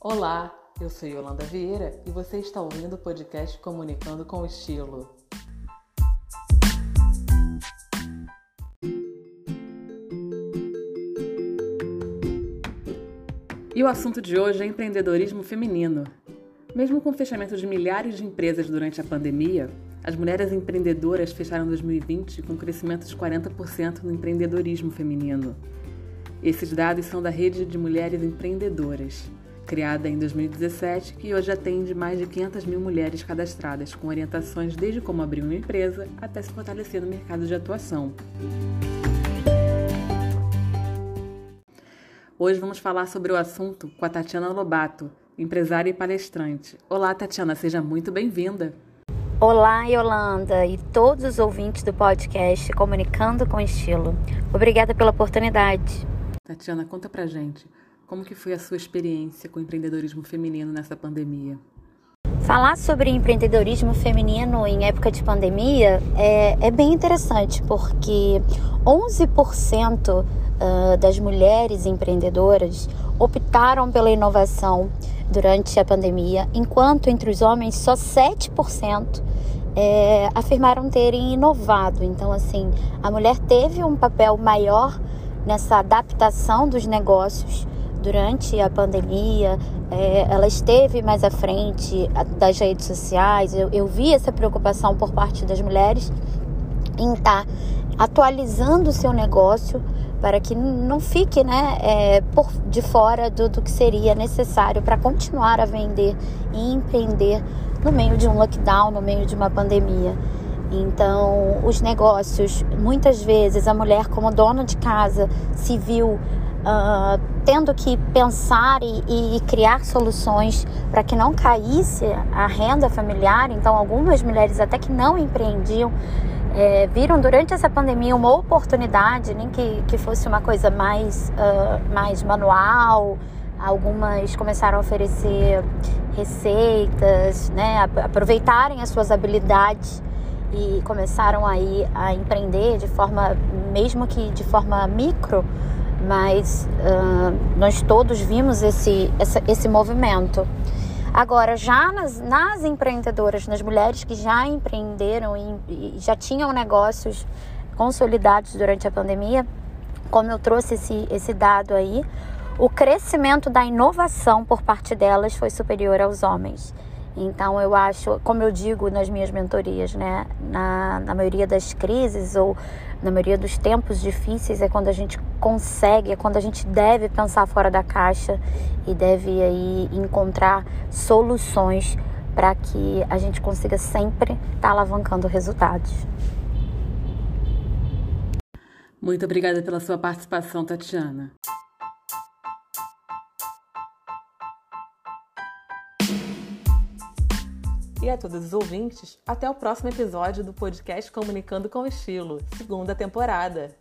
Olá, eu sou Yolanda Vieira e você está ouvindo o podcast Comunicando com Estilo. E o assunto de hoje é empreendedorismo feminino. Mesmo com o fechamento de milhares de empresas durante a pandemia, as mulheres empreendedoras fecharam 2020 com um crescimento de 40% no empreendedorismo feminino. Esses dados são da Rede de Mulheres Empreendedoras, criada em 2017, que hoje atende mais de 500 mil mulheres cadastradas, com orientações desde como abrir uma empresa até se fortalecer no mercado de atuação. Hoje vamos falar sobre o assunto com a Tatiana Lobato, empresária e palestrante. Olá, Tatiana, seja muito bem-vinda. Olá, Yolanda e todos os ouvintes do podcast Comunicando com Estilo. Obrigada pela oportunidade. Tatiana, conta pra gente, como que foi a sua experiência com o empreendedorismo feminino nessa pandemia? Falar sobre empreendedorismo feminino em época de pandemia é, é bem interessante, porque 11% uh, das mulheres empreendedoras optaram pela inovação durante a pandemia, enquanto entre os homens só 7% é, afirmaram terem inovado. Então, assim, a mulher teve um papel maior nessa adaptação dos negócios durante a pandemia, é, ela esteve mais à frente das redes sociais. Eu, eu vi essa preocupação por parte das mulheres em estar tá atualizando o seu negócio para que não fique né, é, por, de fora do, do que seria necessário para continuar a vender e empreender no meio de um lockdown, no meio de uma pandemia. Então, os negócios, muitas vezes a mulher, como dona de casa, se viu uh, tendo que pensar e, e criar soluções para que não caísse a renda familiar. Então, algumas mulheres, até que não empreendiam, é, viram durante essa pandemia uma oportunidade, nem que, que fosse uma coisa mais, uh, mais manual. Algumas começaram a oferecer receitas, né, aproveitarem as suas habilidades e começaram aí a empreender de forma, mesmo que de forma micro, mas uh, nós todos vimos esse, essa, esse movimento. Agora, já nas, nas empreendedoras, nas mulheres que já empreenderam e, e já tinham negócios consolidados durante a pandemia, como eu trouxe esse, esse dado aí, o crescimento da inovação por parte delas foi superior aos homens. Então eu acho, como eu digo nas minhas mentorias, né, na, na maioria das crises ou na maioria dos tempos difíceis é quando a gente consegue, é quando a gente deve pensar fora da caixa e deve aí encontrar soluções para que a gente consiga sempre estar tá alavancando resultados. Muito obrigada pela sua participação, Tatiana. E a todos os ouvintes, até o próximo episódio do podcast Comunicando com Estilo, segunda temporada.